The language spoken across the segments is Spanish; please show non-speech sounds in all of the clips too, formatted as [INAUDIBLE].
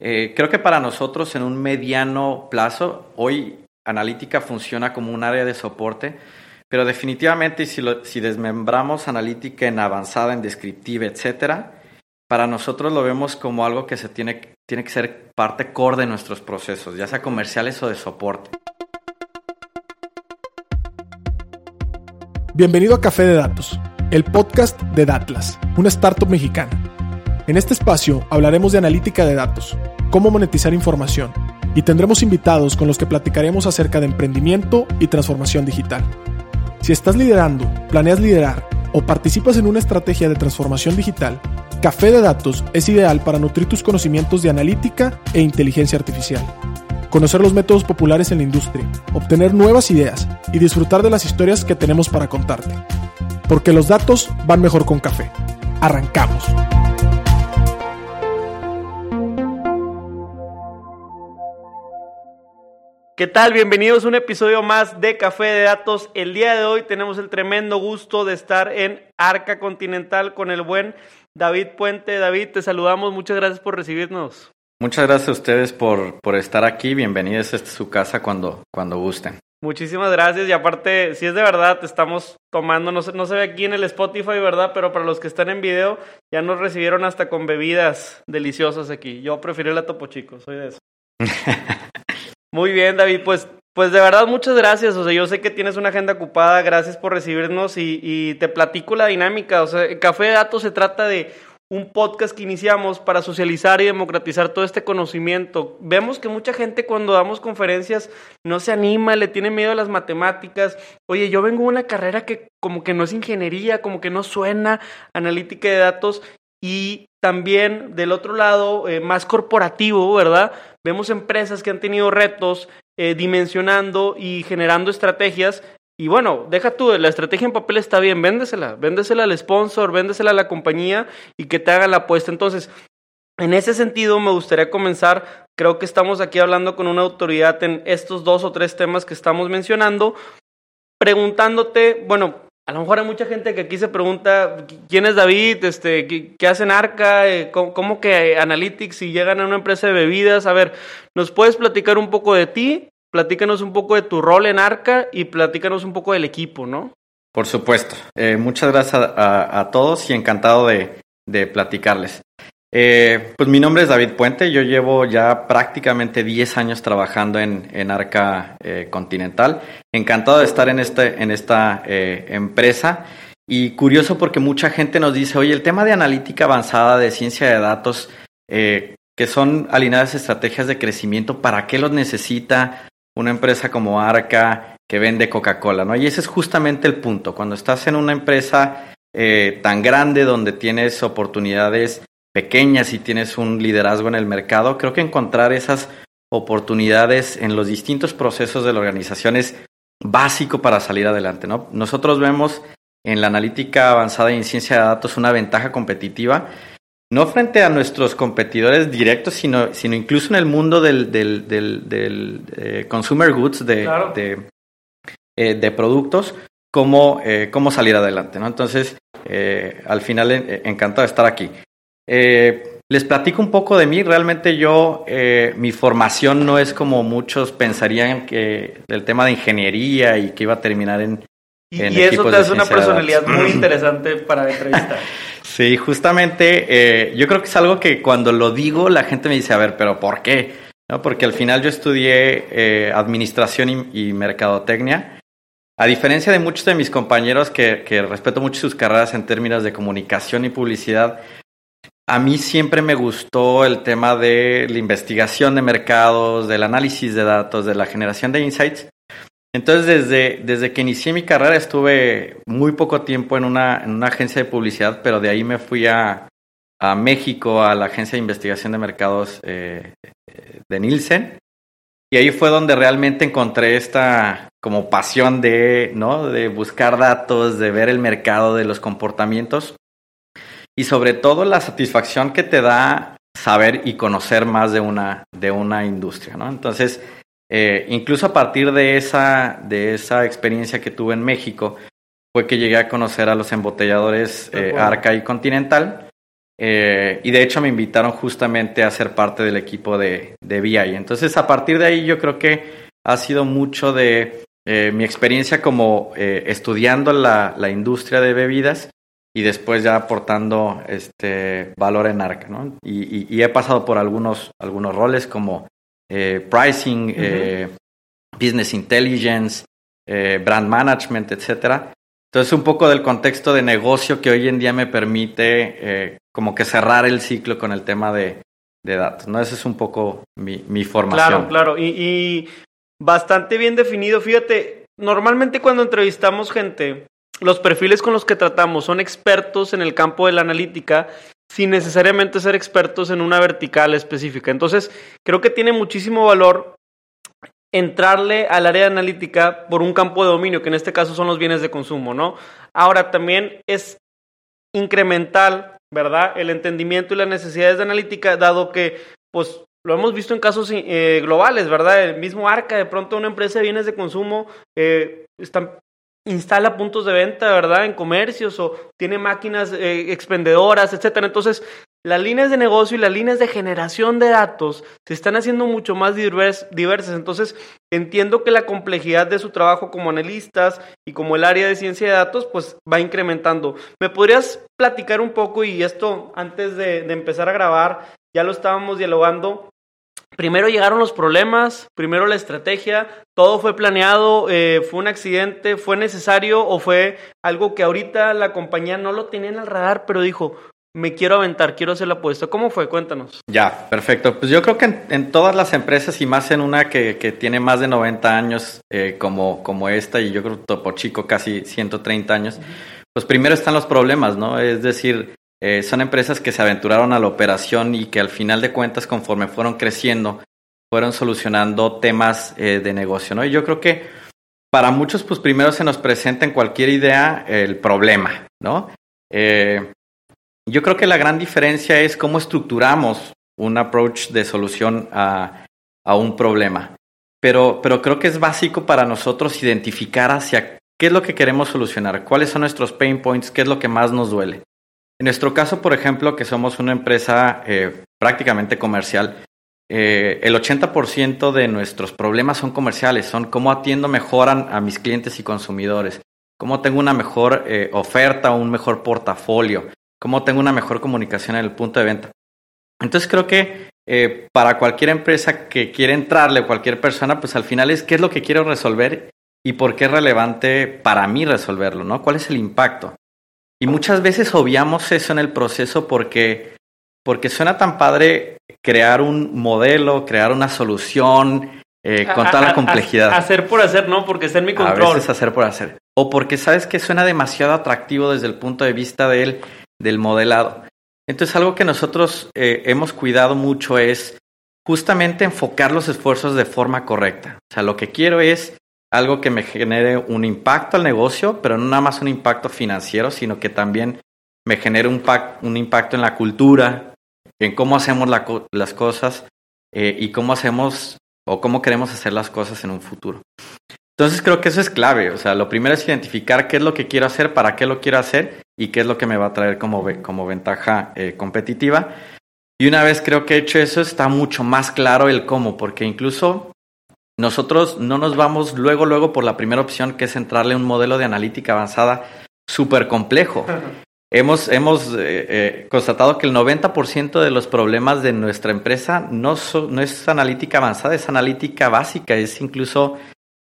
Eh, creo que para nosotros en un mediano plazo, hoy analítica funciona como un área de soporte, pero definitivamente si, si desmembramos analítica en avanzada, en descriptiva, etcétera, para nosotros lo vemos como algo que se tiene, tiene que ser parte core de nuestros procesos, ya sea comerciales o de soporte. Bienvenido a Café de Datos, el podcast de Datlas, una startup mexicana. En este espacio hablaremos de analítica de datos, cómo monetizar información y tendremos invitados con los que platicaremos acerca de emprendimiento y transformación digital. Si estás liderando, planeas liderar o participas en una estrategia de transformación digital, Café de Datos es ideal para nutrir tus conocimientos de analítica e inteligencia artificial, conocer los métodos populares en la industria, obtener nuevas ideas y disfrutar de las historias que tenemos para contarte. Porque los datos van mejor con café. Arrancamos. ¿Qué tal? Bienvenidos a un episodio más de Café de Datos. El día de hoy tenemos el tremendo gusto de estar en Arca Continental con el buen David Puente. David, te saludamos. Muchas gracias por recibirnos. Muchas gracias a ustedes por, por estar aquí. Bienvenidos a su casa cuando, cuando gusten. Muchísimas gracias y aparte, si es de verdad, te estamos tomando, no se, no se ve aquí en el Spotify, ¿verdad? Pero para los que están en video, ya nos recibieron hasta con bebidas deliciosas aquí. Yo prefiero la Topo Chico, soy de eso. [LAUGHS] Muy bien, David, pues pues de verdad, muchas gracias. O sea, yo sé que tienes una agenda ocupada. Gracias por recibirnos y, y, te platico la dinámica. O sea, Café de Datos se trata de un podcast que iniciamos para socializar y democratizar todo este conocimiento. Vemos que mucha gente cuando damos conferencias no se anima, le tiene miedo a las matemáticas. Oye, yo vengo de una carrera que como que no es ingeniería, como que no suena analítica de datos y también del otro lado, eh, más corporativo, ¿verdad? Vemos empresas que han tenido retos eh, dimensionando y generando estrategias. Y bueno, deja tú, la estrategia en papel está bien, véndesela, véndesela al sponsor, véndesela a la compañía y que te haga la apuesta. Entonces, en ese sentido, me gustaría comenzar, creo que estamos aquí hablando con una autoridad en estos dos o tres temas que estamos mencionando, preguntándote, bueno, a lo mejor hay mucha gente que aquí se pregunta quién es David, este, qué, hacen Arca, eh, ¿Cómo, que Analytics y llegan a una empresa de bebidas. A ver, ¿nos puedes platicar un poco de ti? Platícanos un poco de tu rol en Arca y platícanos un poco del equipo, ¿no? Por supuesto. Eh, muchas gracias a, todos y encantado de, de platicarles. Eh, pues mi nombre es David Puente, yo llevo ya prácticamente 10 años trabajando en, Arca eh, Continental. Encantado de estar en, este, en esta eh, empresa y curioso porque mucha gente nos dice, oye, el tema de analítica avanzada, de ciencia de datos, que son alineadas estrategias de crecimiento, ¿para qué los necesita una empresa como Arca que vende Coca-Cola? ¿no? Y ese es justamente el punto, cuando estás en una empresa tan grande donde tienes oportunidades pequeñas y tienes un liderazgo en el mercado, creo que encontrar esas oportunidades en los distintos procesos de la organización es básico para salir adelante. ¿no? Nosotros vemos en la analítica avanzada y en ciencia de datos una ventaja competitiva, no frente a nuestros competidores directos, sino, sino incluso en el mundo del, del, del, eh, consumer goods, de, de, eh, de, productos, cómo, eh, cómo salir adelante. ¿no? Entonces, al final, encantado de estar aquí. Eh, les platico un poco de mí. Realmente yo, eh, mi formación no es como muchos pensarían que el tema de ingeniería y que iba a terminar en... Y, y eso te hace una personalidad muy [CLEARS THROAT] interesante para entrevistar. [LAUGHS] sí, justamente eh, yo creo que es algo que cuando lo digo la gente me dice, a ver, pero ¿por qué? ¿No? Porque al final yo estudié eh, administración y, y, mercadotecnia. A diferencia de muchos de mis compañeros que, que respeto mucho sus carreras en términos de comunicación y publicidad, a mí siempre me gustó el tema de la investigación de mercados, del análisis de datos, de la generación de insights. Entonces, desde, desde que inicié mi carrera estuve muy poco tiempo en una, en una agencia de publicidad, pero de ahí me fui a, a México, a la agencia de investigación de mercados eh, de Nielsen. Y ahí fue donde realmente encontré esta como pasión de, ¿no? de buscar datos, de ver el mercado, de los comportamientos y sobre todo la satisfacción que te da saber y conocer más de una, de una industria, ¿no? Entonces, eh, incluso a partir de esa, de esa experiencia que tuve en México, fue que llegué a conocer a los embotelladores eh, Arca y Continental. Eh, y de hecho me invitaron justamente a ser parte del equipo de, de BI. Entonces a partir de ahí yo creo que ha sido mucho de mi experiencia como estudiando la, la, industria de bebidas y después ya aportando este valor en Arca, ¿no? Y, y, y he pasado por algunos, algunos roles como pricing, business intelligence, brand management, etcétera. Entonces, un poco del contexto de negocio que hoy en día me permite eh, como que cerrar el ciclo con el tema de, de datos, ¿no? Esa es un poco mi, mi formación. Claro, claro. Y, y, bastante bien definido. Fíjate, normalmente cuando entrevistamos gente, los perfiles con los que tratamos son expertos en el campo de la analítica sin necesariamente ser expertos en una vertical específica. Entonces, creo que tiene muchísimo valor entrarle al área de analítica por un campo de dominio, que en este caso son los bienes de consumo, ¿no? Ahora, también es incremental, ¿verdad? El entendimiento y las necesidades de analítica, dado que, pues, lo hemos visto en casos eh, globales, ¿verdad? El mismo Arca, de pronto una empresa de bienes de consumo eh, está, instala puntos de venta, ¿verdad? En comercios o tiene máquinas eh, expendedoras, etcétera. Entonces, las líneas de negocio y las líneas de generación de datos se están haciendo mucho más diversas. Entonces, entiendo que la complejidad de su trabajo como analistas y como el área de ciencia de datos, pues va incrementando. ¿Me podrías platicar un poco, y esto antes de, de empezar a grabar, ya lo estábamos dialogando, Primero llegaron los problemas, primero la estrategia, todo fue planeado, eh, fue un accidente, fue necesario o fue algo que ahorita la compañía no lo tenía en el radar, pero dijo, me quiero aventar, quiero hacer la apuesta. ¿Cómo fue? Cuéntanos. Ya, perfecto. Pues yo creo que en, en todas las empresas y más en una que, que tiene más de 90 años eh, como, como esta y yo creo que Topo Chico casi 130 años, pues primero están los problemas, ¿no? Es decir, eh, son empresas que se aventuraron a la operación y que al final de cuentas, conforme fueron creciendo, fueron solucionando temas eh, de negocio, ¿no? Y yo creo que para muchos, pues primero se nos presenta en cualquier idea el problema, ¿no? Eh, yo creo que la gran diferencia es cómo estructuramos un approach de solución a, a un problema. Pero, pero creo que es básico para nosotros identificar hacia qué es lo que queremos solucionar, cuáles son nuestros pain points, qué es lo que más nos duele. En nuestro caso, por ejemplo, que somos una empresa eh, prácticamente comercial, eh, el 80% de nuestros problemas son comerciales, son cómo atiendo mejor a, mis clientes y consumidores, cómo tengo una mejor eh, oferta un mejor portafolio, cómo tengo una mejor comunicación en el punto de venta. Entonces creo que para cualquier empresa que quiera entrarle, cualquier persona, pues al final es qué es lo que quiero resolver y por qué es relevante para mí resolverlo, ¿no? ¿Cuál es el impacto? Y muchas veces obviamos eso en el proceso porque, porque suena tan padre crear un modelo, crear una solución eh, con toda la complejidad. hacer por hacer, ¿no? Porque está en mi control. A veces hacer por hacer. O porque sabes que suena demasiado atractivo desde el punto de vista del, del modelado. Entonces algo que nosotros eh, hemos cuidado mucho es justamente enfocar los esfuerzos de forma correcta. O sea, lo que quiero es algo que me genere un impacto al negocio, pero no nada más un impacto financiero, sino que también me genere un, impacto en la cultura, en cómo hacemos la, las cosas eh, y cómo hacemos o cómo queremos hacer las cosas en un futuro. Entonces creo que eso es clave. O sea, lo primero es identificar qué es lo que quiero hacer, para qué lo quiero hacer y qué es lo que me va a traer como, como ventaja eh, competitiva. Y una vez creo que he hecho eso, está mucho más claro el cómo, porque incluso nosotros no nos vamos luego, luego por la primera opción, que es entrarle un modelo de analítica avanzada súper complejo. [LAUGHS] hemos hemos eh, eh, constatado que el 90% de los problemas de nuestra empresa no, so, no es analítica avanzada, es analítica básica, es incluso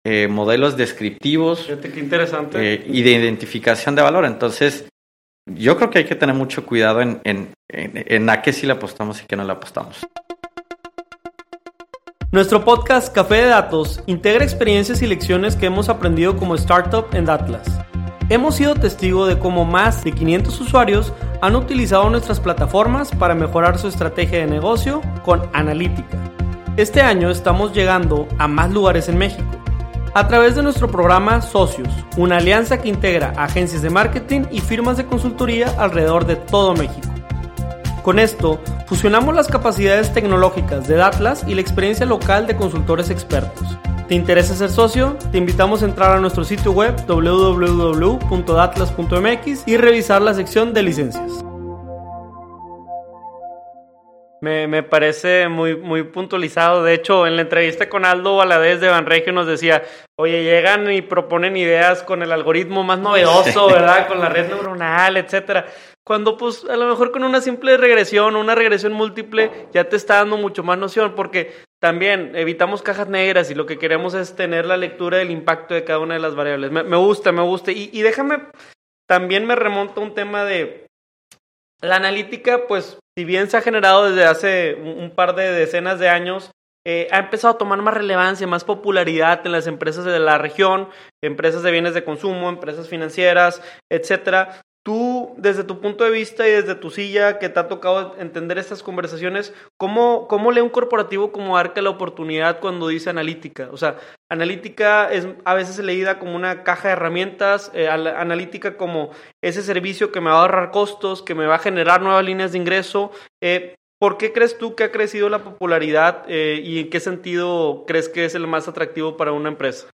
eh, modelos descriptivos Fíjate qué interesante. Eh, y de identificación de valor. Entonces, yo creo que hay que tener mucho cuidado en, en, en, en a qué sí le apostamos y qué no le apostamos. Nuestro podcast Café de Datos integra experiencias y lecciones que hemos aprendido como startup en Datlas. Hemos sido testigo de cómo más de 500 usuarios han utilizado nuestras plataformas para mejorar su estrategia de negocio con analítica. Este año estamos llegando a más lugares en México a través de nuestro programa Socios, una alianza que integra agencias de marketing y firmas de consultoría alrededor de todo México. Con esto, fusionamos las capacidades tecnológicas de Datlas y la experiencia local de consultores expertos. ¿Te interesa ser socio? Te invitamos a entrar a nuestro sitio web www.datlas.mx y revisar la sección de licencias. Me, me, parece muy, muy puntualizado. De hecho, en la entrevista con Aldo Valadez de Banregio nos decía, oye, llegan y proponen ideas con el algoritmo más novedoso, [LAUGHS] ¿verdad? Con la red neuronal, etcétera. Cuando pues a lo mejor con una simple regresión, una regresión múltiple, ya te está dando mucho más noción, porque también evitamos cajas negras y lo que queremos es tener la lectura del impacto de cada una de las variables. Me, gusta, me gusta. Y, y déjame, también me remonta un tema de la analítica, pues si bien se ha generado desde hace un par de decenas de años, eh, ha empezado a tomar más relevancia, más popularidad en las empresas de la región, empresas de bienes de consumo, empresas financieras, etcétera, Tú, desde tu punto de vista y desde tu silla que te ha tocado entender estas conversaciones, ¿cómo, cómo lee un corporativo como Arca la oportunidad cuando dice analítica? O sea, analítica es a veces leída como una caja de herramientas, eh, analítica como ese servicio que me va a ahorrar costos, que me va a generar nuevas líneas de ingreso. Eh, ¿Por qué crees tú que ha crecido la popularidad eh, y en qué sentido crees que es el más atractivo para una empresa?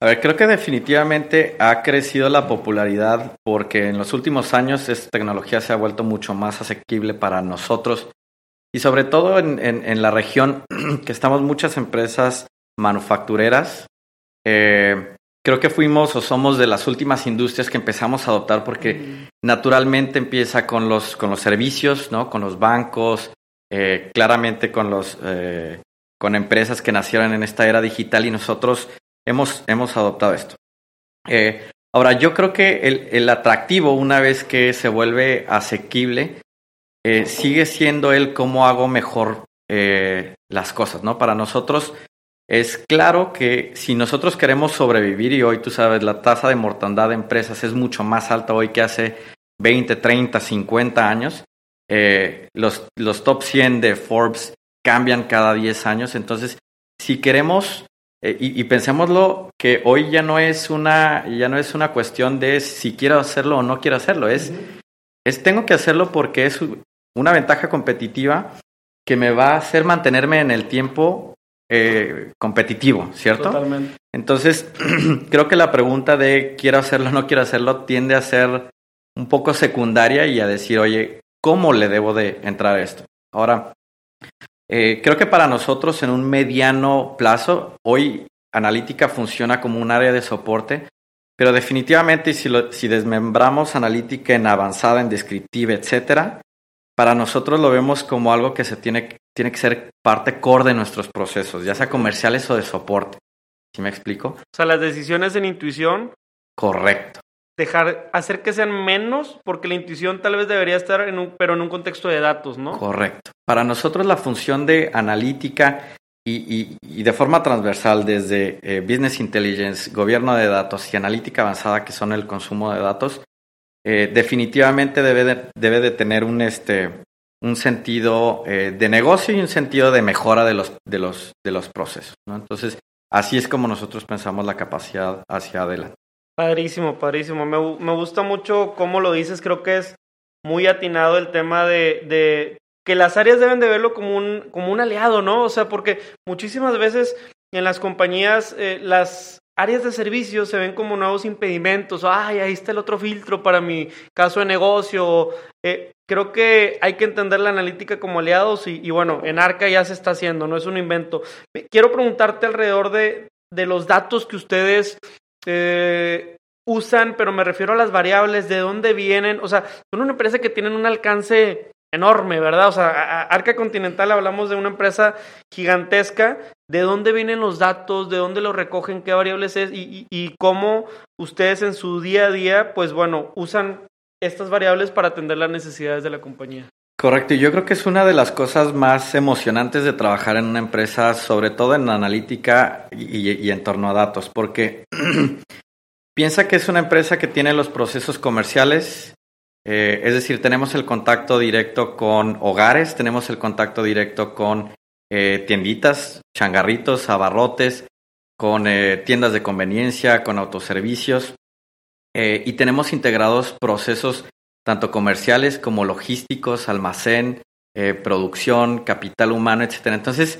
A ver, creo que definitivamente ha crecido la popularidad porque en los últimos años esta tecnología se ha vuelto mucho más asequible para nosotros y sobre todo en, en, la región [CLEARS THROAT] que estamos muchas empresas manufactureras. Eh, creo que fuimos o somos de las últimas industrias que empezamos a adoptar porque naturalmente empieza con los, con los servicios, ¿no? con los bancos, eh, claramente con, los, eh, con empresas que nacieron en esta era digital y nosotros hemos, hemos adoptado esto. Eh, ahora, yo creo que el, el, atractivo, una vez que se vuelve asequible, eh, sigue siendo el cómo hago mejor eh, las cosas, ¿no? Para nosotros es claro que si nosotros queremos sobrevivir, y hoy tú sabes, la tasa de mortandad de empresas es mucho más alta hoy que hace 20, 30, 50 años, los, los top 100 de Forbes cambian cada 10 años, entonces si queremos eh, y, y, pensémoslo que hoy ya no es una ya no es una cuestión de si quiero hacerlo o no quiero hacerlo. Es es tengo que hacerlo porque es una ventaja competitiva que me va a hacer mantenerme en el tiempo eh, competitivo cierto Totalmente. entonces [CLEARS THROAT] creo que la pregunta de quiero hacerlo o no quiero hacerlo tiende a ser un poco secundaria y a decir oye cómo le debo de entrar a esto ahora eh, creo que para nosotros en un mediano plazo, hoy analítica funciona como un área de soporte, pero definitivamente si, lo, si desmembramos analítica en avanzada, en descriptiva, etcétera, para nosotros lo vemos como algo que se tiene, tiene que ser parte core de nuestros procesos, ya sea comerciales o de soporte. ¿Sí me explico? O sea, las decisiones en intuición. Correcto dejar, hacer que sean menos, porque la intuición tal vez debería estar en un, pero en un contexto de datos, ¿no? Correcto. Para nosotros la función de analítica y, y, y de forma transversal desde eh, Business Intelligence, gobierno de datos y analítica avanzada, que son el consumo de datos, eh, definitivamente debe de, debe de tener un, este, un sentido eh, de negocio y un sentido de mejora de los, de los, de los procesos, ¿no? Entonces, así es como nosotros pensamos la capacidad hacia adelante. Padrísimo, padrísimo. Me, gusta mucho cómo lo dices. Creo que es muy atinado el tema de, de, que las áreas deben de verlo como un, como un aliado, ¿no? O sea, porque muchísimas veces en las compañías eh, las áreas de servicio se ven como nuevos impedimentos. Ay, ahí está el otro filtro para mi caso de negocio. Eh, creo que hay que entender la analítica como aliados y, y, bueno, en Arca ya se está haciendo, no es un invento. Quiero preguntarte alrededor de, de los datos que ustedes eh, usan, pero me refiero a las variables, de dónde vienen, o sea, son una empresa que tienen un alcance enorme, ¿verdad? O sea, Arca Continental hablamos de una empresa gigantesca, de dónde vienen los datos, de dónde los recogen, qué variables es y, y, y cómo ustedes en su día a día, pues bueno, usan estas variables para atender las necesidades de la compañía. Correcto, y yo creo que es una de las cosas más emocionantes de trabajar en una empresa, sobre todo en analítica y, en torno a datos, porque [CLEARS THROAT] piensa que es una empresa que tiene los procesos comerciales, eh, es decir, tenemos el contacto directo con hogares, tenemos el contacto directo con eh, tienditas, changarritos, abarrotes, con eh, tiendas de conveniencia, con autoservicios, y tenemos integrados procesos tanto comerciales como logísticos, almacén, eh, producción, capital humano, etcétera. Entonces,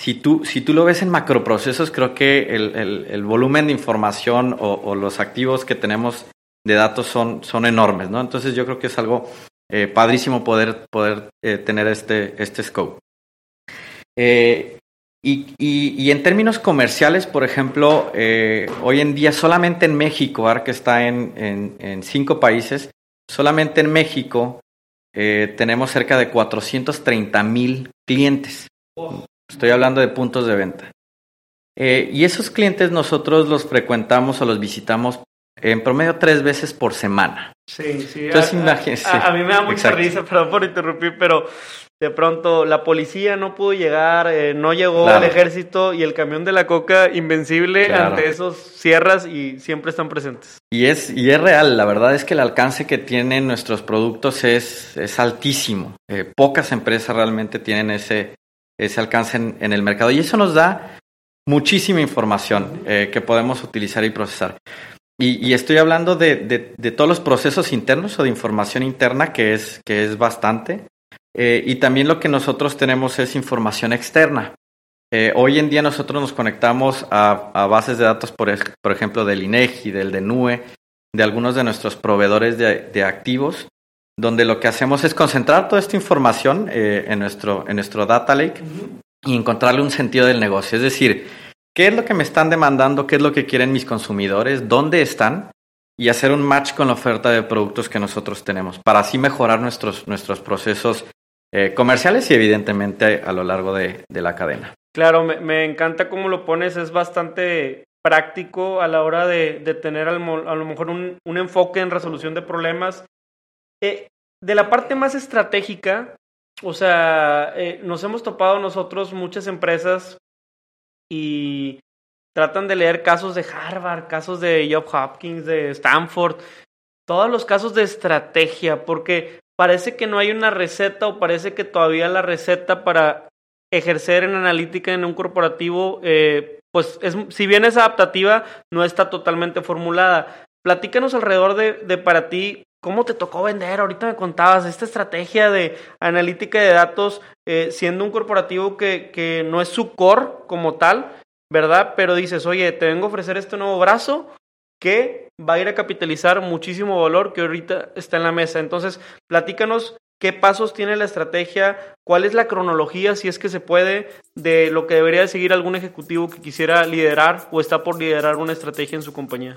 si tú, si tú lo ves en macroprocesos, creo que el, volumen de información o, los activos que tenemos de datos son, son enormes, ¿no? Entonces yo creo que es algo padrísimo poder, poder tener este, este scope. Y, y, en términos comerciales, por ejemplo, hoy en día solamente en México, ARC está en, en cinco países, solamente en México tenemos cerca de 430 mil clientes. Estoy hablando de puntos de venta. Eh, y esos clientes nosotros los frecuentamos o los visitamos en promedio tres veces por semana. Sí, sí. Entonces, a, a, mí me da mucha risa, [LAUGHS] perdón por interrumpir, pero de pronto la policía no pudo llegar, eh, no llegó el ejército y el camión de la coca invencible ante esos sierras y siempre están presentes. Y es, y es real, la verdad es que el alcance que tienen nuestros productos es, es altísimo. Eh, pocas empresas realmente tienen ese, ese alcance en, el mercado y eso nos da muchísima información eh, que podemos utilizar y procesar. Y, estoy hablando de, de, todos los procesos internos o de información interna, que es, que es bastante. Eh, y también lo que nosotros tenemos es información externa. Eh, hoy en día nosotros nos conectamos a, a bases de datos, por, por, ejemplo, del INEGI, del DENUE, de algunos de nuestros proveedores de, activos, donde lo que hacemos es concentrar toda esta información en, nuestro, en nuestro data lake y encontrarle un sentido del negocio. Es decir, qué es lo que me están demandando, qué es lo que quieren mis consumidores, dónde están y hacer un match con la oferta de productos que nosotros tenemos para así mejorar nuestros, nuestros procesos eh, comerciales y evidentemente a lo largo de, la cadena. Claro, me, encanta cómo lo pones, es bastante práctico a la hora de, tener a lo mejor un, enfoque en resolución de problemas. Eh, de la parte más estratégica, o sea, eh, nos hemos topado nosotros muchas empresas y tratan de leer casos de Harvard, casos de Job Hopkins, de Stanford, todos los casos de estrategia, porque parece que no hay una receta o parece que todavía la receta para ejercer en analítica en un corporativo, eh, pues es, si bien es adaptativa, no está totalmente formulada. Platícanos alrededor de, de para ti ¿Cómo te tocó vender? Ahorita me contabas esta estrategia de analítica de datos, eh, siendo un corporativo que, que, no es su core como tal, ¿verdad? Pero dices, oye, te vengo a ofrecer este nuevo brazo que va a ir a capitalizar muchísimo valor que ahorita está en la mesa. Entonces, platícanos qué pasos tiene la estrategia, cuál es la cronología, si es que se puede, de lo que debería seguir algún ejecutivo que quisiera liderar o está por liderar una estrategia en su compañía.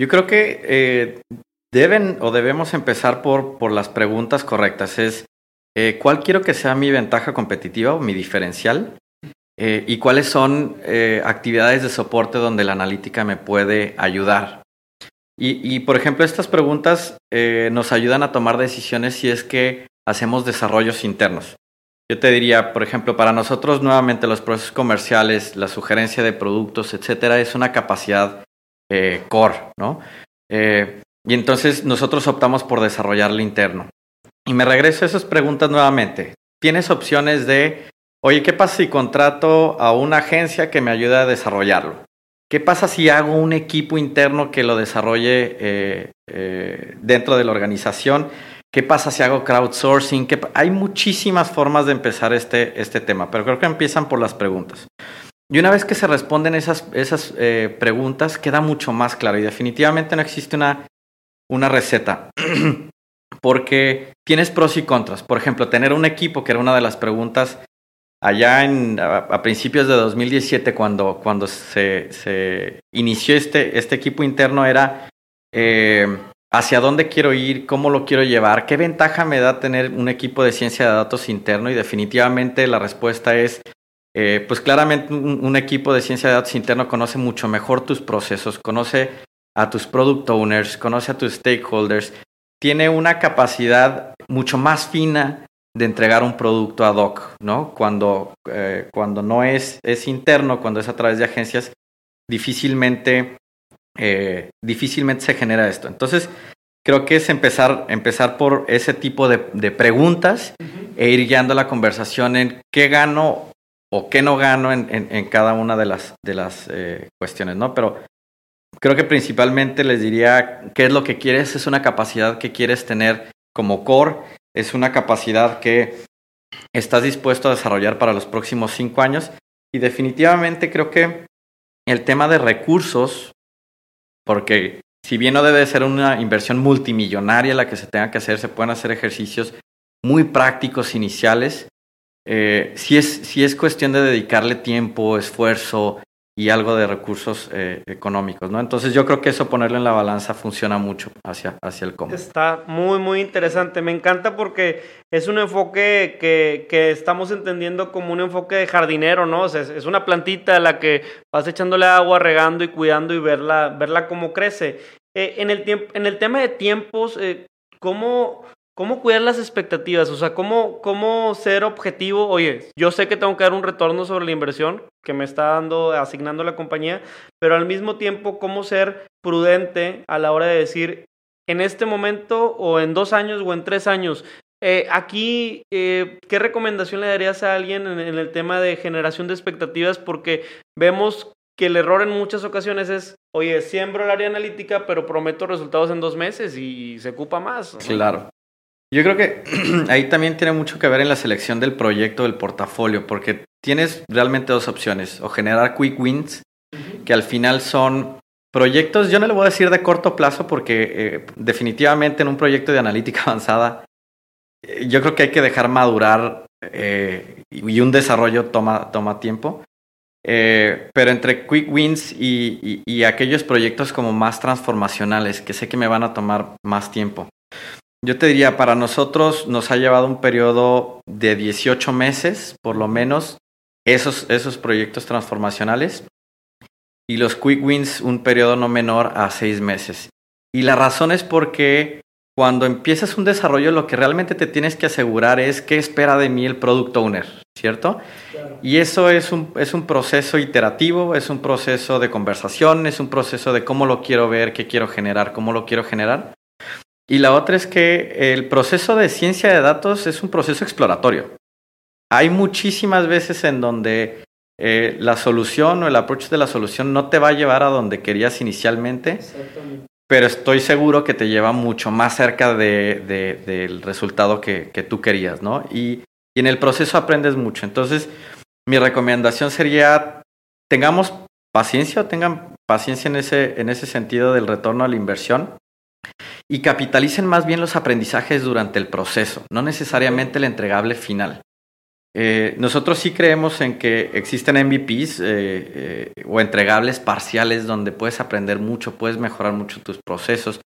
Yo creo que eh, deben o debemos empezar por, por las preguntas correctas. Es, eh, ¿cuál quiero que sea mi ventaja competitiva o mi diferencial? Eh, ¿Y cuáles son actividades de soporte donde la analítica me puede ayudar? Y, y por ejemplo, estas preguntas nos ayudan a tomar decisiones si es que hacemos desarrollos internos. Yo te diría, por ejemplo, para nosotros nuevamente los procesos comerciales, la sugerencia de productos, etcétera, es una capacidad eh, core, ¿no? Eh, y entonces nosotros optamos por desarrollarlo interno. Y me regreso a esas preguntas nuevamente. Tienes opciones de, oye, ¿qué pasa si contrato a una agencia que me ayude a desarrollarlo? ¿Qué pasa si hago un equipo interno que lo desarrolle eh, dentro de la organización? ¿Qué pasa si hago crowdsourcing? Hay muchísimas formas de empezar este, este tema, pero creo que empiezan por las preguntas. Y una vez que se responden esas, esas eh, preguntas, queda mucho más claro. Y definitivamente no existe una, una receta. [CLEARS THROAT] Porque tienes pros y contras. Por ejemplo, tener un equipo, que era una de las preguntas allá en, a, principios de 2017, cuando, cuando se, se inició este, este equipo interno, era eh, hacia dónde quiero ir, cómo lo quiero llevar, qué ventaja me da tener un equipo de ciencia de datos interno y definitivamente la respuesta es, eh, pues claramente un, equipo de ciencia de datos interno conoce mucho mejor tus procesos, conoce a tus product owners, conoce a tus stakeholders, tiene una capacidad mucho más fina de entregar un producto ad hoc, ¿no? Cuando, eh, cuando no es, es interno, cuando es a través de agencias, difícilmente eh, difícilmente se genera esto. Entonces, creo que es empezar, empezar por ese tipo de, preguntas e ir guiando la conversación en qué gano o qué no gano en, cada una de las, de las eh, cuestiones, ¿no? Pero creo que principalmente les diría qué es lo que quieres, es una capacidad que quieres tener como core, es una capacidad que estás dispuesto a desarrollar para los próximos cinco años y definitivamente creo que el tema de recursos porque si bien no debe ser una inversión multimillonaria la que se tenga que hacer, se pueden hacer ejercicios muy prácticos iniciales. Eh, si, es, si es cuestión de dedicarle tiempo, esfuerzo, y algo de recursos eh, económicos, ¿no? Entonces yo creo que eso ponerlo en la balanza funciona mucho hacia, hacia el cómo. Está muy, muy interesante. Me encanta porque es un enfoque que, que estamos entendiendo como un enfoque de jardinero, ¿no? O es una plantita a la que vas echándole agua, regando y cuidando y verla, verla cómo crece. Eh, en, el en el tema de tiempos, eh, ¿cómo, ¿Cómo cuidar las expectativas? O sea, ¿cómo, ¿cómo ser objetivo? Oye, yo sé que tengo que dar un retorno sobre la inversión que me está dando, asignando la compañía, pero al mismo tiempo, ¿cómo ser prudente a la hora de decir, en este momento o en dos años o en tres años, eh, aquí, eh, ¿qué recomendación le darías a alguien en, el tema de generación de expectativas? Porque vemos que el error en muchas ocasiones es, oye, siembro el área analítica, pero prometo resultados en dos meses y se ocupa más. Claro. Yo creo que [CLEARS THROAT] ahí también tiene mucho que ver en la selección del proyecto, del portafolio, porque tienes realmente dos opciones, o generar quick wins, que al final son proyectos, yo no le voy a decir de corto plazo, porque eh, definitivamente en un proyecto de analítica [LAUGHS] avanzada, eh, yo creo que hay que dejar madurar eh, y un desarrollo toma, toma tiempo. pero entre quick wins y, y aquellos proyectos como más transformacionales, que sé que me van a tomar más tiempo. Yo te diría, para nosotros nos ha llevado un periodo de 18 meses, por lo menos, esos, esos proyectos transformacionales. Y los quick wins, un periodo no menor a 6 meses. Y la razón es porque cuando empiezas un desarrollo, lo que realmente te tienes que asegurar es qué espera de mí el product owner, ¿cierto? Y eso es un, es un proceso iterativo, es un proceso de conversación, es un proceso de cómo lo quiero ver, qué quiero generar, cómo lo quiero generar. Y la otra es que el proceso de ciencia de datos es un proceso exploratorio. Hay muchísimas veces en donde eh, la solución o el approach de la solución no te va a llevar a donde querías inicialmente, pero estoy seguro que te lleva mucho más cerca de, del resultado que, tú querías, ¿no? Y, y en el proceso aprendes mucho. Entonces, mi recomendación sería, tengamos paciencia o tengan paciencia en ese, en ese sentido del retorno a la inversión y capitalicen más bien los aprendizajes durante el proceso, no necesariamente el entregable final. Eh, nosotros sí creemos en que existen MVPs eh, eh, o entregables parciales donde puedes aprender mucho, puedes mejorar mucho tus procesos,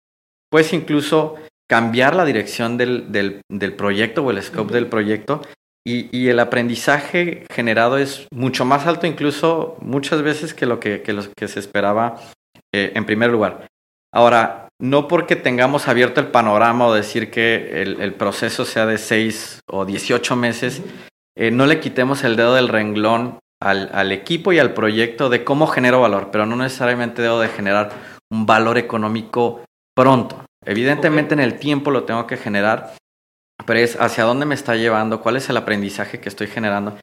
puedes incluso cambiar la dirección del, del, proyecto o el scope del proyecto y, y, el aprendizaje generado es mucho más alto incluso muchas veces que lo que, que, lo que se esperaba en primer lugar. Ahora, no porque tengamos abierto el panorama o decir que el, proceso sea de 6 o 18 meses, eh, no le quitemos el dedo del renglón al, equipo y al proyecto de cómo genero valor, pero no necesariamente debo de generar un valor económico pronto. Evidentemente en el tiempo lo tengo que generar, pero es hacia dónde me está llevando, cuál es el aprendizaje que estoy generando.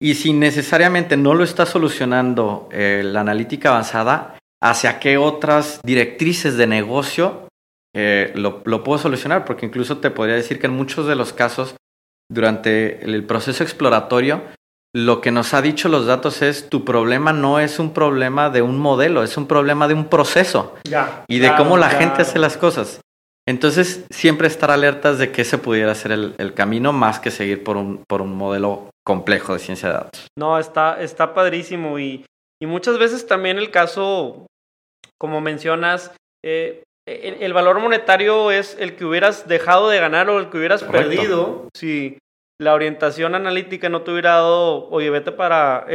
Y si necesariamente no lo está solucionando eh, la analítica avanzada, hacia qué otras directrices de negocio eh, lo, puedo solucionar, porque incluso te podría decir que en muchos de los casos, durante el proceso exploratorio, lo que nos ha dicho los datos es tu problema no es un problema de un modelo, es un problema de un proceso y de cómo la gente hace las cosas. Entonces, siempre estar alertas de que ese pudiera ser el, camino más que seguir por un, por un modelo complejo de ciencia de datos. No, está, está padrísimo y, y muchas veces también el caso, como mencionas, eh, el, valor monetario es el que hubieras dejado de ganar o el que hubieras perdido si la orientación analítica no te hubiera dado, oye, vete para,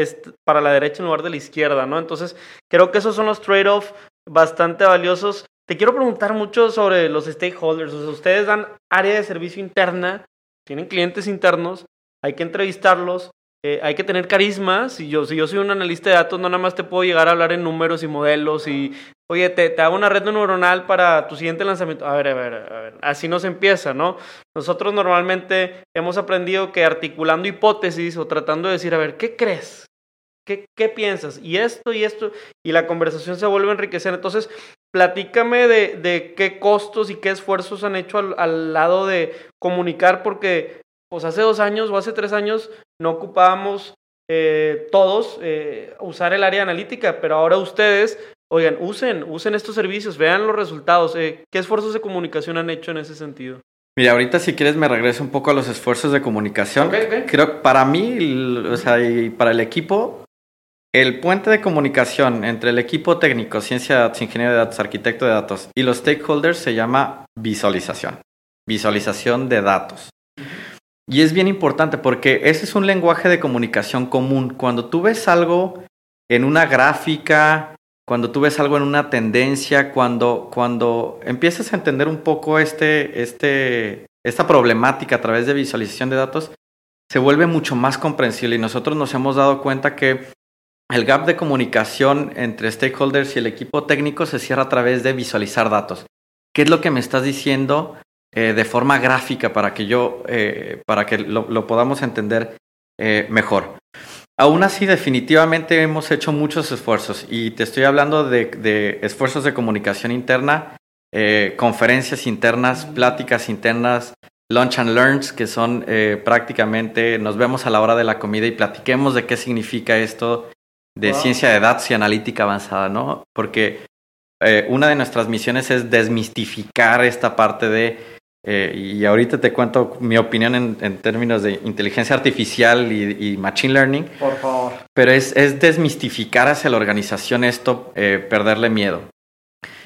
para la derecha en lugar de la izquierda, ¿no? Entonces, creo que esos son los trade-offs bastante valiosos. Te quiero preguntar mucho sobre los stakeholders. O sea, ustedes dan área de servicio interna, tienen clientes internos, hay que entrevistarlos, eh, hay que tener carisma. Si yo, si yo soy un analista de datos, no nada más te puedo llegar a hablar en números y modelos y, oye, te, te hago una red neuronal para tu siguiente lanzamiento. A ver, a ver, a ver, así no se empieza, ¿no? Nosotros normalmente hemos aprendido que articulando hipótesis o tratando de decir, a ver, ¿qué crees? ¿Qué, ¿Qué, piensas? Y esto y esto, y la conversación se vuelve a enriquecer. Entonces, platícame de, de qué costos y qué esfuerzos han hecho al, al, lado de comunicar, porque pues hace dos años o hace tres años no ocupábamos eh, todos eh, usar el área analítica, pero ahora ustedes, oigan, usen, usen estos servicios, vean los resultados. Eh, ¿Qué esfuerzos de comunicación han hecho en ese sentido? Mira, ahorita si quieres me regreso un poco a los esfuerzos de comunicación. Creo que para mí, o sea, y para el equipo, el puente de comunicación entre el equipo técnico, ciencia de datos, ingeniero de datos, arquitecto de datos y los stakeholders se llama visualización. Visualización de datos. Y es bien importante porque ese es un lenguaje de comunicación común. Cuando tú ves algo en una gráfica, cuando tú ves algo en una tendencia, cuando, cuando empiezas a entender un poco este, este, esta problemática a través de visualización de datos, se vuelve mucho más comprensible y nosotros nos hemos dado cuenta que el gap de comunicación entre stakeholders y el equipo técnico se cierra a través de visualizar datos. ¿Qué es lo que me estás diciendo eh, de forma gráfica para que yo, eh, para que lo, podamos entender eh, mejor. Aún así, definitivamente hemos hecho muchos esfuerzos y te estoy hablando de, esfuerzos de comunicación interna, conferencias internas, pláticas internas, lunch and learns, que son prácticamente nos vemos a la hora de la comida y platiquemos de qué significa esto de ciencia de datos y analítica avanzada, ¿no? Porque una de nuestras misiones es desmistificar esta parte de eh, y ahorita te cuento mi opinión en, términos de inteligencia artificial y, machine learning. Por favor. Pero es, desmistificar hacia la organización esto, eh, perderle miedo.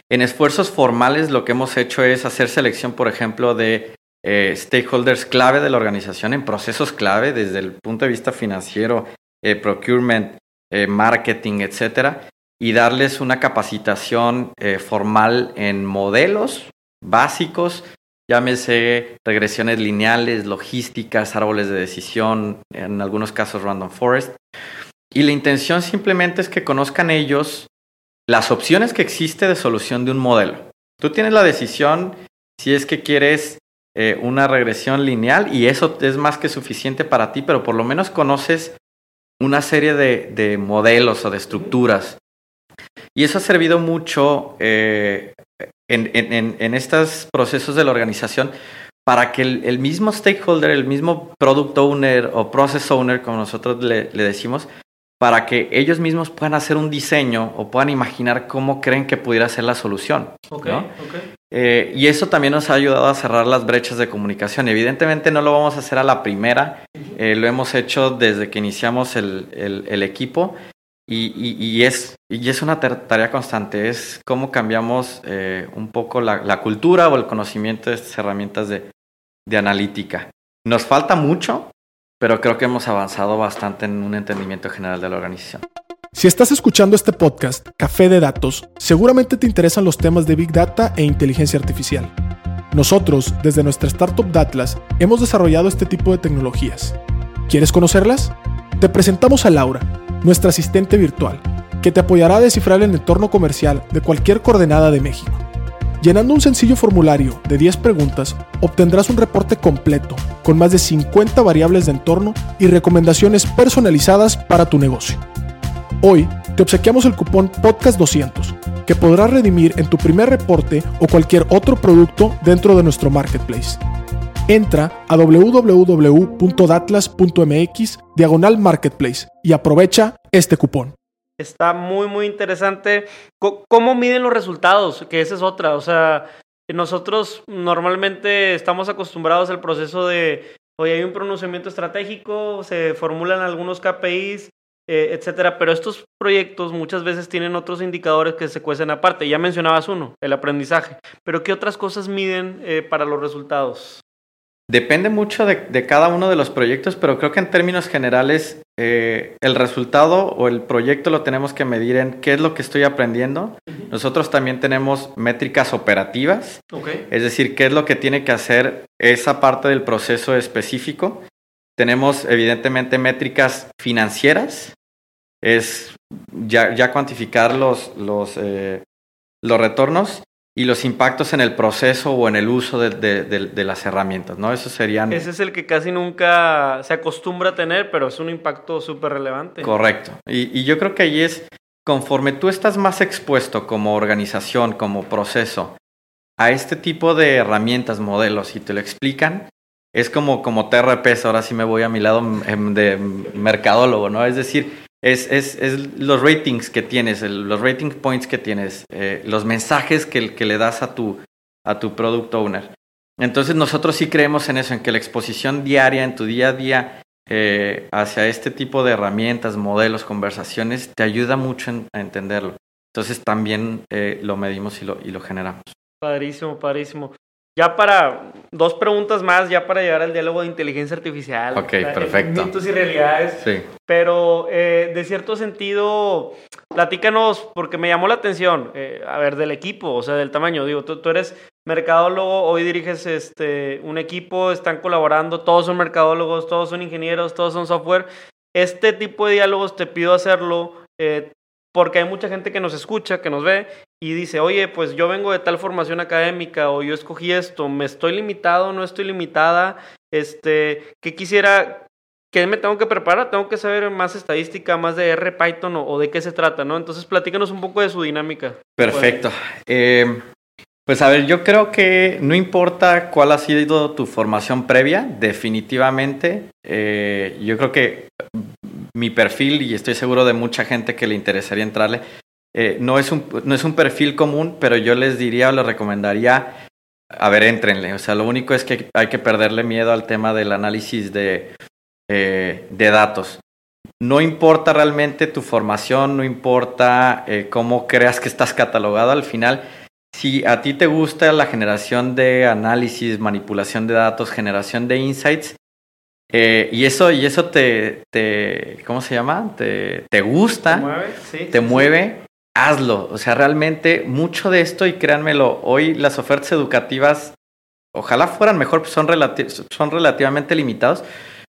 En esfuerzos formales lo que hemos hecho es hacer selección, por ejemplo, de eh, stakeholders clave de la organización en procesos clave desde el punto de vista financiero, procurement, marketing, etcétera, y darles una capacitación formal en modelos básicos Llámese regresiones lineales, logísticas, árboles de decisión, en algunos casos random forest. Y la intención simplemente es que conozcan ellos las opciones que existe de solución de un modelo. Tú tienes la decisión si es que quieres eh, una regresión lineal y eso es más que suficiente para ti, pero por lo menos conoces una serie de, modelos o de estructuras. Y eso ha servido mucho eh, en, estos procesos de la organización para que el, mismo stakeholder, el mismo product owner o process owner, como nosotros le, decimos, para que ellos mismos puedan hacer un diseño o puedan imaginar cómo creen que pudiera ser la solución. Eh, y eso también nos ha ayudado a cerrar las brechas de comunicación. Evidentemente no lo vamos a hacer a la primera, eh, lo hemos hecho desde que iniciamos el equipo y, es, una tarea constante, es cómo cambiamos eh, un poco la, cultura o el conocimiento de estas herramientas de, de analítica. Nos falta mucho, pero creo que hemos avanzado bastante en un entendimiento general de la organización. Si estás escuchando este podcast, Café de Datos, seguramente te interesan los temas de Big Data e inteligencia artificial. Nosotros, desde nuestra startup Datlas, hemos desarrollado este tipo de tecnologías. ¿Quieres conocerlas? Te presentamos a Laura nuestra asistente virtual, que te apoyará a descifrar el entorno comercial de cualquier coordenada de México. Llenando un sencillo formulario de 10 preguntas, obtendrás un reporte completo con más de 50 variables de entorno y recomendaciones personalizadas para tu negocio. Hoy te obsequiamos el cupón Podcast200, que podrás redimir en tu primer reporte o cualquier otro producto dentro de nuestro marketplace. Entra a www.datlas.mx diagonal marketplace y aprovecha este cupón. Está muy, muy interesante. ¿Cómo miden los resultados? Que esa es otra. O sea, nosotros normalmente estamos acostumbrados al proceso de, hoy hay un pronunciamiento estratégico, se formulan algunos KPIs, eh, etcétera, pero estos proyectos muchas veces tienen otros indicadores que se cuecen aparte. Ya mencionabas uno, el aprendizaje, pero ¿qué otras cosas miden eh, para los resultados? Depende mucho de, cada uno de los proyectos, pero creo que en términos generales eh, el resultado o el proyecto lo tenemos que medir en qué es lo que estoy aprendiendo. Nosotros también tenemos métricas operativas, es decir, qué es lo que tiene que hacer esa parte del proceso específico. Tenemos evidentemente métricas financieras, es ya, cuantificar los, los, eh, los retornos y los impactos en el proceso o en el uso de, las herramientas, ¿no? Eso serían... Ese es el que casi nunca se acostumbra a tener, pero es un impacto súper relevante. Correcto. Y, yo creo que ahí es, conforme tú estás más expuesto como organización, como proceso, a este tipo de herramientas, modelos, y te lo explican, es como, como TRPs, ahora sí me voy a mi lado de mercadólogo, ¿no? Es decir, es, es, es, los ratings que tienes, los rating points que tienes, eh, los mensajes que, que, le das a tu, a tu product owner. Entonces nosotros sí creemos en eso, en que la exposición diaria, en tu día a día, eh, hacia este tipo de herramientas, modelos, conversaciones, te ayuda mucho a entenderlo. Entonces también eh, lo medimos y lo, y lo generamos. Padrísimo, padrísimo. Ya para dos preguntas más, ya para llegar al diálogo de inteligencia artificial. Ok, perfecto. Mitos y realidades. Sí. Pero eh, de cierto sentido, platícanos, porque me llamó la atención, eh, a ver, del equipo, o sea, del tamaño. Digo, tú, tú, eres mercadólogo, hoy diriges este, un equipo, están colaborando, todos son mercadólogos, todos son ingenieros, todos son software. Este tipo de diálogos te pido hacerlo eh, porque hay mucha gente que nos escucha, que nos ve y dice, oye, pues yo vengo de tal formación académica o yo escogí esto, ¿me estoy limitado? ¿No estoy limitada? Este, ¿qué quisiera? ¿Qué me tengo que preparar? Tengo que saber más estadística, más de R, Python o, de qué se trata, ¿no? Entonces, platícanos un poco de su dinámica. Perfecto. Eh, pues a ver, yo creo que no importa cuál ha sido tu formación previa, definitivamente, eh, yo creo que mi perfil, y estoy seguro de mucha gente que le interesaría entrarle, eh, no, es un, no es un perfil común, pero yo les diría o les recomendaría, a ver, entrenle. O sea, lo único es que hay que perderle miedo al tema del análisis de, eh, de datos. No importa realmente tu formación, no importa eh, cómo creas que estás catalogado al final. Si a ti te gusta la generación de análisis, manipulación de datos, generación de insights, eh, y eso, y eso te, te ¿cómo se llama? Te, te gusta, te mueve, sí, te mueve hazlo. O sea, realmente mucho de esto, y créanmelo, hoy las ofertas educativas, ojalá fueran mejor, pues son, son relativamente limitados.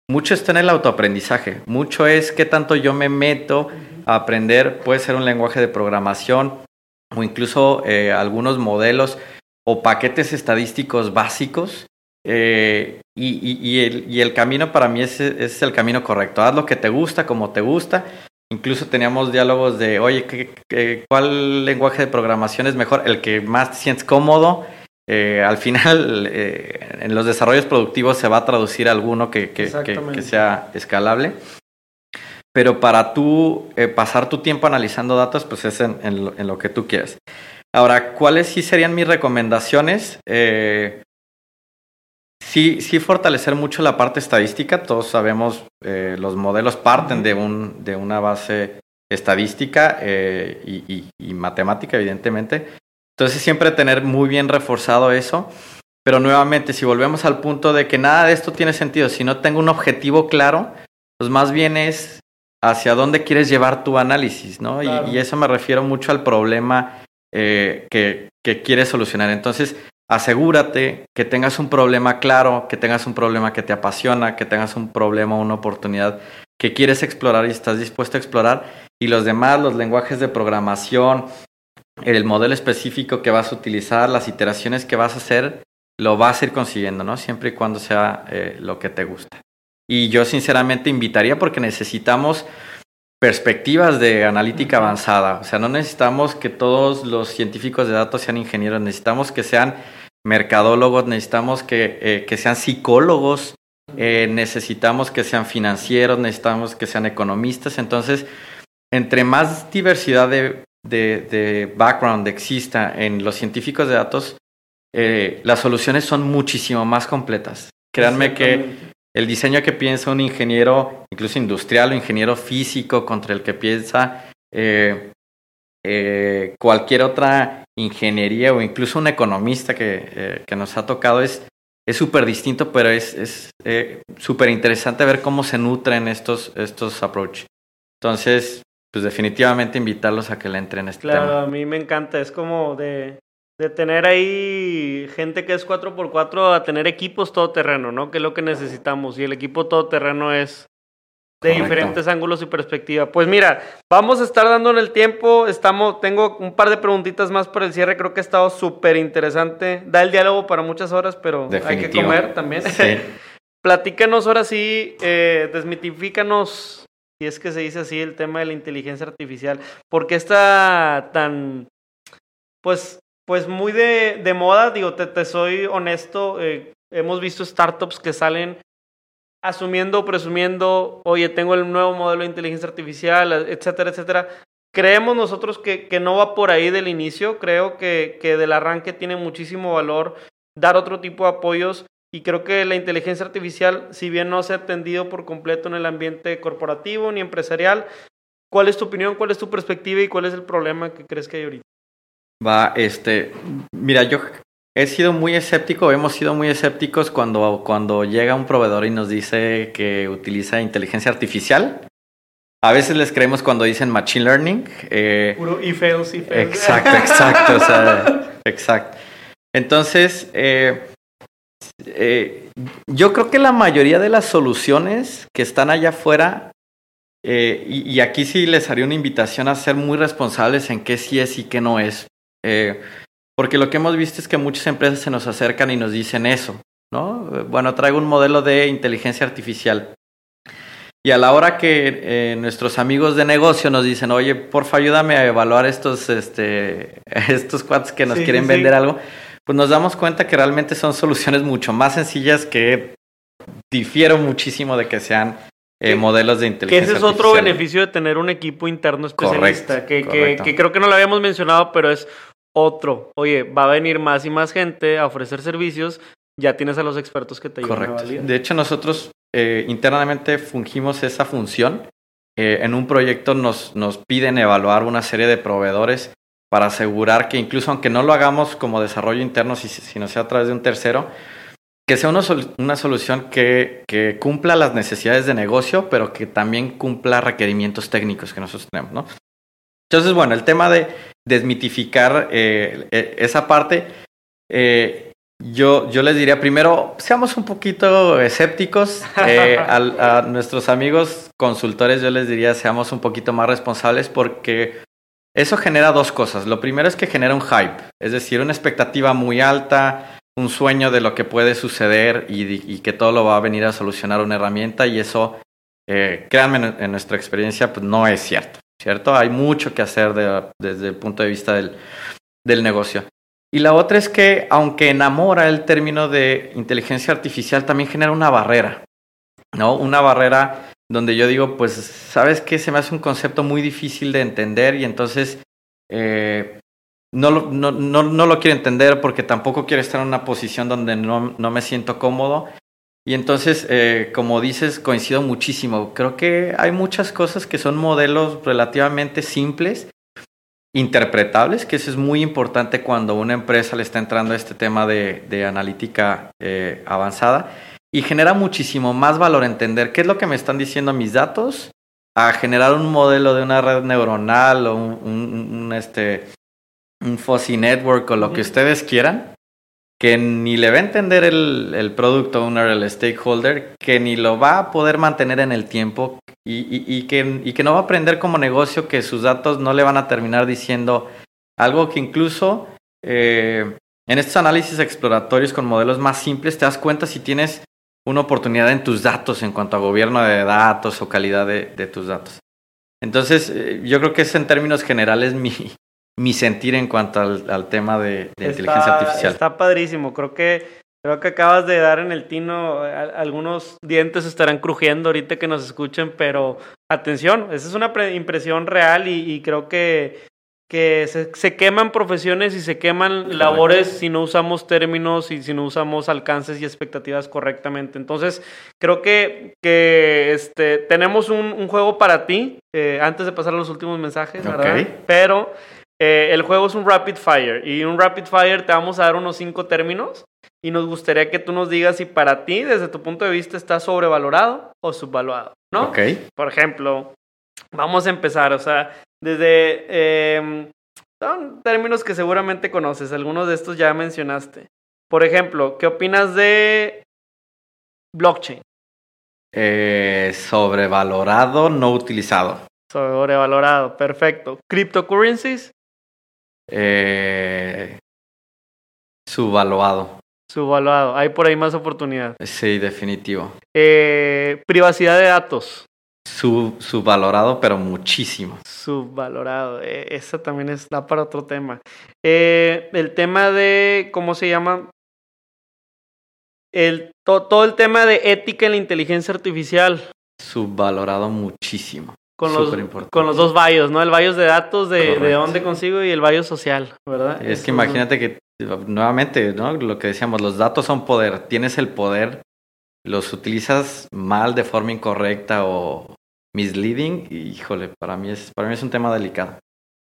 Mucho está en el autoaprendizaje, mucho es qué tanto yo me meto a aprender, puede ser un lenguaje de programación o incluso eh, algunos modelos o paquetes estadísticos básicos eh, y, el, camino para mí es, es, el camino correcto. Haz lo que te gusta, como te gusta. Incluso teníamos diálogos de, oye, cuál lenguaje de programación es mejor? El que más te sientes cómodo. Eh, al final, [LAUGHS] eh, en los desarrollos productivos se va a traducir alguno que, que, sea escalable. Pero para tú pasar tu tiempo analizando datos, pues es en, en, lo, que tú quieres. Ahora, ¿cuáles sí serían mis recomendaciones? Eh, Sí, sí fortalecer mucho la parte estadística. Todos sabemos, eh, los modelos parten de, un, de una base estadística eh, y, matemática, evidentemente. Entonces siempre tener muy bien reforzado eso. Pero nuevamente, si volvemos al punto de que nada de esto tiene sentido, si no tengo un objetivo claro, pues más bien es hacia dónde quieres llevar tu análisis, ¿no? Y, eso me refiero mucho al problema eh, que, que quieres solucionar. Entonces, asegúrate que tengas un problema claro, que tengas un problema que te apasiona, que tengas un problema, una oportunidad que quieres explorar y estás dispuesto a explorar. Y los demás, los lenguajes de programación, el modelo específico que vas a utilizar, las iteraciones que vas a hacer, lo vas a ir consiguiendo, ¿no? Siempre y cuando sea eh, lo que te gusta. Y yo sinceramente invitaría porque necesitamos perspectivas de analítica avanzada. O sea, no necesitamos que todos los científicos de datos sean ingenieros, necesitamos que sean mercadólogos, necesitamos que, eh, que sean psicólogos, eh, necesitamos que sean financieros, necesitamos que sean economistas. Entonces, entre más diversidad de, de, de background exista en los científicos de datos, eh, las soluciones son muchísimo más completas. Créanme que el diseño que piensa un ingeniero, incluso industrial o ingeniero físico, contra el que piensa eh, cualquier otra ingeniería o incluso un economista que, que nos ha tocado, es es súper distinto, pero es súper interesante ver cómo se nutren estos, estos approach. Entonces, pues definitivamente invitarlos a que le entren este claro, tema. Claro, a mí me encanta, es como de de tener ahí gente que es 4x4 a tener equipos todoterreno, ¿no? Que es lo que necesitamos. Y el equipo todoterreno es de diferentes ángulos y perspectiva. Pues mira, vamos a estar dando en el tiempo. Estamos, tengo un par de preguntitas más para el cierre. Creo que ha estado súper interesante. Da el diálogo para muchas horas, pero hay que comer también. Sí. [LAUGHS] Platícanos ahora sí, eh, desmitifícanos, si es que se dice así, el tema de la inteligencia artificial. ¿Por qué está tan, pues, pues muy de, de moda, digo, te, te soy honesto, eh, hemos visto startups que salen asumiendo, presumiendo, oye, tengo el nuevo modelo de inteligencia artificial, etcétera, etcétera. Creemos nosotros que, que no va por ahí del inicio, creo que, que del arranque tiene muchísimo valor dar otro tipo de apoyos y creo que la inteligencia artificial, si bien no se ha atendido por completo en el ambiente corporativo ni empresarial, ¿cuál es tu opinión, cuál es tu perspectiva y cuál es el problema que crees que hay ahorita? Va, este, mira, yo he sido muy escéptico, hemos sido muy escépticos cuando, cuando llega un proveedor y nos dice que utiliza inteligencia artificial. A veces les creemos cuando dicen machine learning. Eh, Puro if fails, if fails. Exacto, exacto, o sea, [LAUGHS] exacto. Entonces, eh, eh, yo creo que la mayoría de las soluciones que están allá afuera, eh, y, y, aquí sí les haría una invitación a ser muy responsables en qué sí es y qué no es. Porque lo que hemos visto es que muchas empresas se nos acercan y nos dicen eso, ¿no? Bueno, traigo un modelo de inteligencia artificial. Y a la hora que eh, nuestros amigos de negocio nos dicen, oye, porfa, ayúdame a evaluar estos, este, [LAUGHS] estos cuates que nos quieren vender algo, pues nos damos cuenta que realmente son soluciones mucho más sencillas que difieren muchísimo de que sean eh, modelos de inteligencia. Que ese es otro beneficio de tener un equipo interno especialista, que, que, que, creo que no lo habíamos mencionado, pero es otro, oye, va a venir más y más gente a ofrecer servicios, ya tienes a los expertos que te ayudan Correcto. De hecho, nosotros eh, internamente fungimos esa función. Eh, en un proyecto nos, nos piden evaluar una serie de proveedores para asegurar que incluso aunque no lo hagamos como desarrollo interno, si, si no sea a través de un tercero, que sea una, una solución que, que, cumpla las necesidades de negocio, pero que también cumpla requerimientos técnicos que nosotros tenemos, ¿no? Entonces, bueno, el tema de desmitificar eh, eh, esa parte, eh, yo, yo les diría primero, seamos un poquito escépticos. Eh, [LAUGHS] a, a, nuestros amigos consultores yo les diría, seamos un poquito más responsables porque eso genera dos cosas. Lo primero es que genera un hype, es decir, una expectativa muy alta, un sueño de lo que puede suceder y, y que todo lo va a venir a solucionar una herramienta y eso, eh, créanme, en, en nuestra experiencia, pues no es cierto. ¿Cierto? Hay mucho que hacer de, desde el punto de vista del, del negocio. Y la otra es que, aunque enamora el término de inteligencia artificial, también genera una barrera, ¿no? Una barrera donde yo digo, pues, ¿sabes qué? Se me hace un concepto muy difícil de entender y entonces eh, no, lo, no, no, no, lo quiero entender porque tampoco quiero estar en una posición donde no, no me siento cómodo. Y entonces, eh, como dices, coincido muchísimo. Creo que hay muchas cosas que son modelos relativamente simples, interpretables, que eso es muy importante cuando una empresa le está entrando a este tema de, de analítica eh, avanzada. Y genera muchísimo más valor entender qué es lo que me están diciendo mis datos a generar un modelo de una red neuronal o un, un, un este, un fuzzy network o lo que ustedes quieran que ni le va a entender el, el product owner, el stakeholder, que ni lo va a poder mantener en el tiempo y, y, y, que, y que no va a aprender como negocio que sus datos no le van a terminar diciendo algo que incluso eh, en estos análisis exploratorios con modelos más simples te das cuenta si tienes una oportunidad en tus datos en cuanto a gobierno de datos o calidad de, de tus datos. Entonces, eh, yo creo que es en términos generales mi, mi sentir en cuanto al, al tema de, de está, inteligencia artificial. Está padrísimo, creo que creo que acabas de dar en el tino, algunos dientes estarán crujiendo ahorita que nos escuchen, pero atención, esa es una impresión real y, y creo que que se, queman profesiones y se queman labores si no usamos términos y si no usamos alcances y expectativas correctamente. Entonces, creo que, que este, tenemos un, juego para ti, eh, antes de pasar a los últimos mensajes, ¿verdad? Pero eh, el juego es un rapid fire y un rapid fire te vamos a dar unos cinco términos y nos gustaría que tú nos digas si para ti, desde tu punto de vista, está sobrevalorado o subvaluado, ¿no? Ok. Por ejemplo, vamos a empezar, o sea, desde... Eh, son términos que seguramente conoces, algunos de estos ya mencionaste. Por ejemplo, ¿qué opinas de blockchain? Eh, sobrevalorado, no utilizado. Sobrevalorado, perfecto. ¿Cryptocurrencies? Eh, subvaluado. Subvaluado, hay por ahí más oportunidad. Sí, definitivo. Eh, privacidad de datos. Sub, subvalorado, pero muchísimo. Subvalorado. Eh, eso también está para otro tema. Eh, el tema de, ¿cómo se llama? El, todo el tema de ética en la inteligencia artificial. Subvalorado muchísimo. Con los, con los dos bios, ¿no? El bios de datos de, de dónde consigo y el bios social, ¿verdad? Es que imagínate que, nuevamente, ¿no? Lo que decíamos, los datos son poder. Tienes el poder los utilizas mal de forma incorrecta o misleading, híjole, para mí es, para mí es un tema delicado.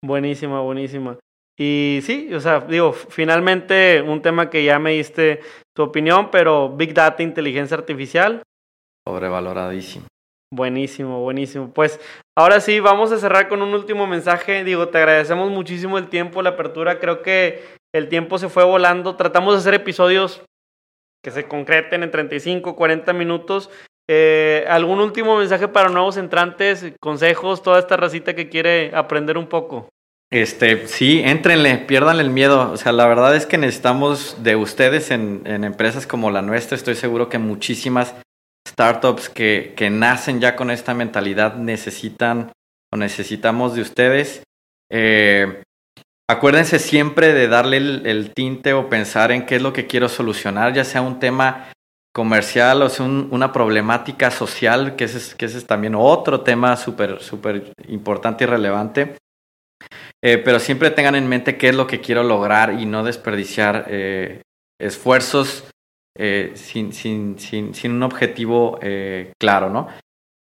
Buenísima, buenísima. Y sí, o sea, digo, finalmente un tema que ya me diste tu opinión, pero Big Data, inteligencia artificial. Sobrevaloradísimo. Buenísimo, buenísimo. Pues ahora sí, vamos a cerrar con un último mensaje. Digo, te agradecemos muchísimo el tiempo, la apertura. Creo que el tiempo se fue volando. Tratamos de hacer episodios que se concreten en 35, 40 minutos. Eh, ¿Algún último mensaje para nuevos entrantes, consejos, toda esta racita que quiere aprender un poco? Este, sí, éntrenle, pierdan el miedo. O sea, la verdad es que necesitamos de ustedes en, empresas como la nuestra. Estoy seguro que muchísimas startups que, que, nacen ya con esta mentalidad necesitan o necesitamos de ustedes. Eh, Acuérdense siempre de darle el, tinte o pensar en qué es lo que quiero solucionar, ya sea un tema comercial o sea una problemática social, que ese es, que es también otro tema súper, súper importante y relevante. Eh, pero siempre tengan en mente qué es lo que quiero lograr y no desperdiciar eh, esfuerzos eh, sin, sin, sin, sin, un objetivo claro, ¿no?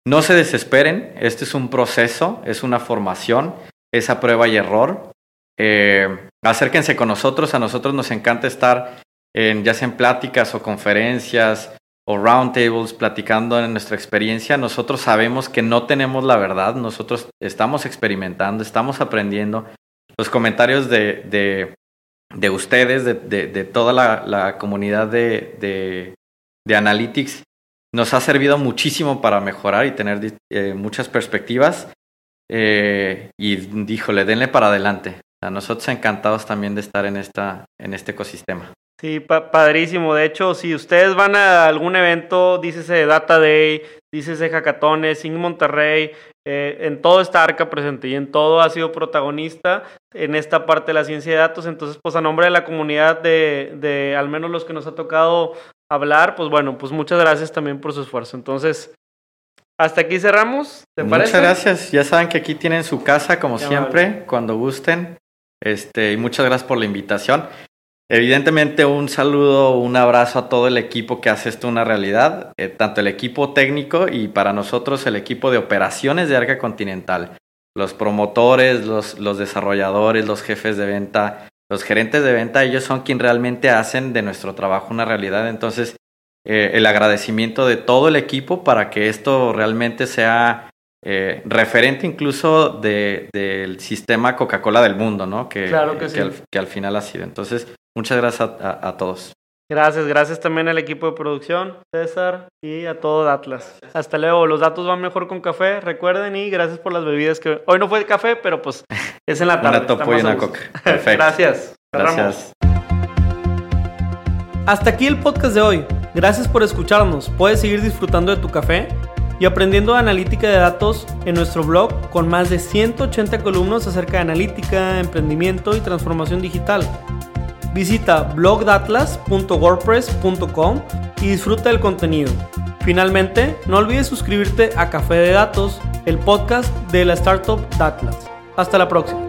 No se desesperen, este es un proceso, es una formación, es a prueba y error. Eh, acérquense con nosotros, a nosotros nos encanta estar en, ya sea en pláticas o conferencias o roundtables platicando en nuestra experiencia. Nosotros sabemos que no tenemos la verdad, nosotros estamos experimentando, estamos aprendiendo. Los comentarios de, de ustedes, de, de, toda la, la comunidad de, de, Analytics, nos ha servido muchísimo para mejorar y tener eh, muchas perspectivas. Eh, y díjole, denle para adelante. A nosotros encantados también de estar en, esta, en este ecosistema. Sí, padrísimo. De hecho, si ustedes van a algún evento, dícese Data Day, dícese Hackatones, en Monterrey, eh, en todo está Arca presente y en todo ha sido protagonista en esta parte de la ciencia de datos. Entonces, pues a nombre de la comunidad de, de al menos los que nos ha tocado hablar, pues bueno, pues muchas gracias también por su esfuerzo. Entonces, hasta aquí cerramos. ¿Te Muchas gracias. Ya saben que aquí tienen su casa, como siempre, cuando gusten. Este, y muchas gracias por la invitación. Evidentemente un saludo, un abrazo a todo el equipo que hace esto una realidad, eh, tanto el equipo técnico y para nosotros el equipo de operaciones de Arca Continental, los promotores, los, los desarrolladores, los jefes de venta, los gerentes de venta, ellos son quienes realmente hacen de nuestro trabajo una realidad. Entonces, eh, el agradecimiento de todo el equipo para que esto realmente sea eh, referente incluso del sistema Coca-Cola del mundo, ¿no? Que, claro que, al, final ha sido. Entonces, muchas gracias a, todos. Gracias, gracias también al equipo de producción, César, y a todo Atlas. Hasta luego, los datos van mejor con café, recuerden, y gracias por las bebidas que... Hoy no fue de café, pero pues [LAUGHS] es en la tarde. una topo y una coca. Perfecto. [LAUGHS] gracias. Gracias. Hasta aquí el podcast de hoy. Gracias por escucharnos. Puedes seguir disfrutando de tu café y aprendiendo analítica de datos en nuestro blog con más de 180 columnas acerca de analítica, emprendimiento y transformación digital. Visita blogdatlas.wordpress.com y disfruta del contenido. Finalmente, no olvides suscribirte a Café de Datos, el podcast de la startup Datlas. Hasta la próxima.